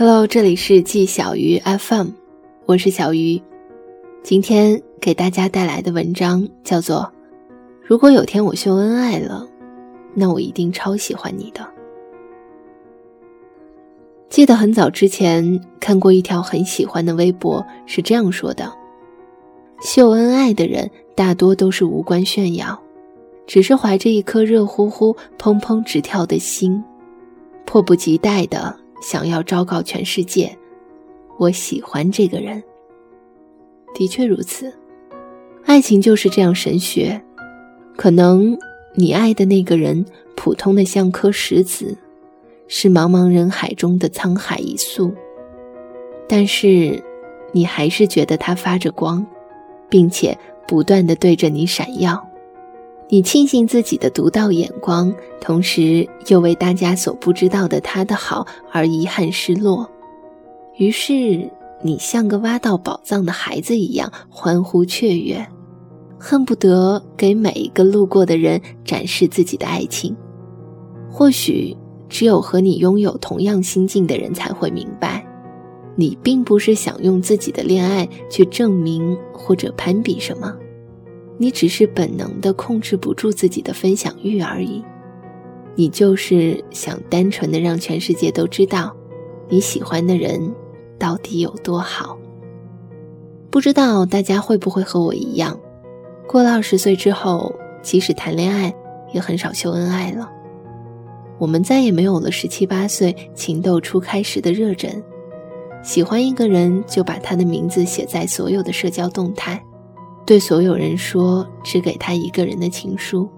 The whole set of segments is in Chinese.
Hello，这里是季小鱼 FM，我是小鱼。今天给大家带来的文章叫做《如果有天我秀恩爱了，那我一定超喜欢你的》。记得很早之前看过一条很喜欢的微博，是这样说的：秀恩爱的人大多都是无关炫耀，只是怀着一颗热乎乎、砰砰直跳的心，迫不及待的。想要昭告全世界，我喜欢这个人。的确如此，爱情就是这样神学。可能你爱的那个人普通的像颗石子，是茫茫人海中的沧海一粟，但是你还是觉得他发着光，并且不断的对着你闪耀。你庆幸自己的独到眼光，同时又为大家所不知道的他的好而遗憾失落。于是，你像个挖到宝藏的孩子一样欢呼雀跃，恨不得给每一个路过的人展示自己的爱情。或许，只有和你拥有同样心境的人才会明白，你并不是想用自己的恋爱去证明或者攀比什么。你只是本能的控制不住自己的分享欲而已，你就是想单纯的让全世界都知道，你喜欢的人到底有多好。不知道大家会不会和我一样，过了二十岁之后，即使谈恋爱，也很少秀恩爱了。我们再也没有了十七八岁情窦初开时的热忱，喜欢一个人就把他的名字写在所有的社交动态。对所有人说只给他一个人的情书。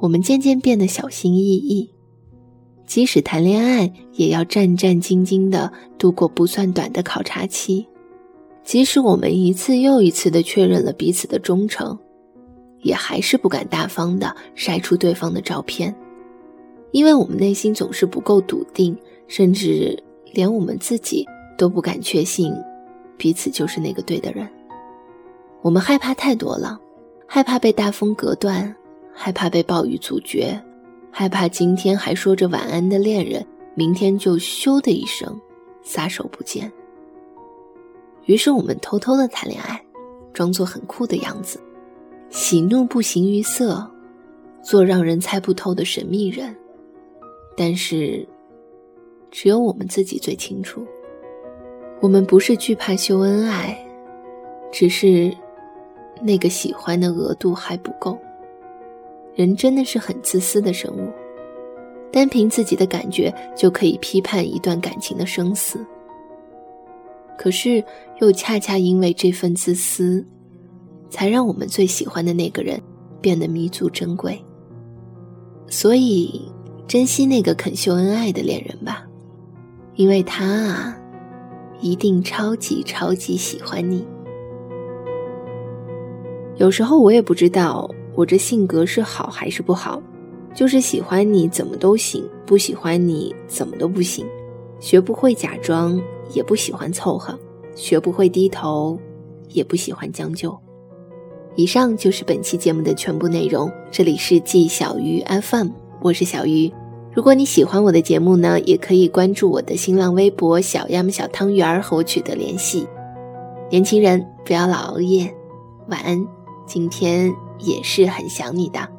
我们渐渐变得小心翼翼，即使谈恋爱，也要战战兢兢地度过不算短的考察期。即使我们一次又一次地确认了彼此的忠诚，也还是不敢大方地晒出对方的照片，因为我们内心总是不够笃定，甚至连我们自己都不敢确信，彼此就是那个对的人。我们害怕太多了，害怕被大风隔断，害怕被暴雨阻绝，害怕今天还说着晚安的恋人，明天就咻的一声撒手不见。于是我们偷偷的谈恋爱，装作很酷的样子，喜怒不形于色，做让人猜不透的神秘人。但是，只有我们自己最清楚，我们不是惧怕秀恩爱，只是。那个喜欢的额度还不够。人真的是很自私的生物，单凭自己的感觉就可以批判一段感情的生死。可是，又恰恰因为这份自私，才让我们最喜欢的那个人变得弥足珍贵。所以，珍惜那个肯秀恩爱的恋人吧，因为他啊，一定超级超级喜欢你。有时候我也不知道我这性格是好还是不好，就是喜欢你怎么都行，不喜欢你怎么都不行，学不会假装，也不喜欢凑合，学不会低头，也不喜欢将就。以上就是本期节目的全部内容，这里是季小鱼 FM，我是小鱼。如果你喜欢我的节目呢，也可以关注我的新浪微博小鸭小汤圆和我取得联系。年轻人不要老熬夜，晚安。今天也是很想你的。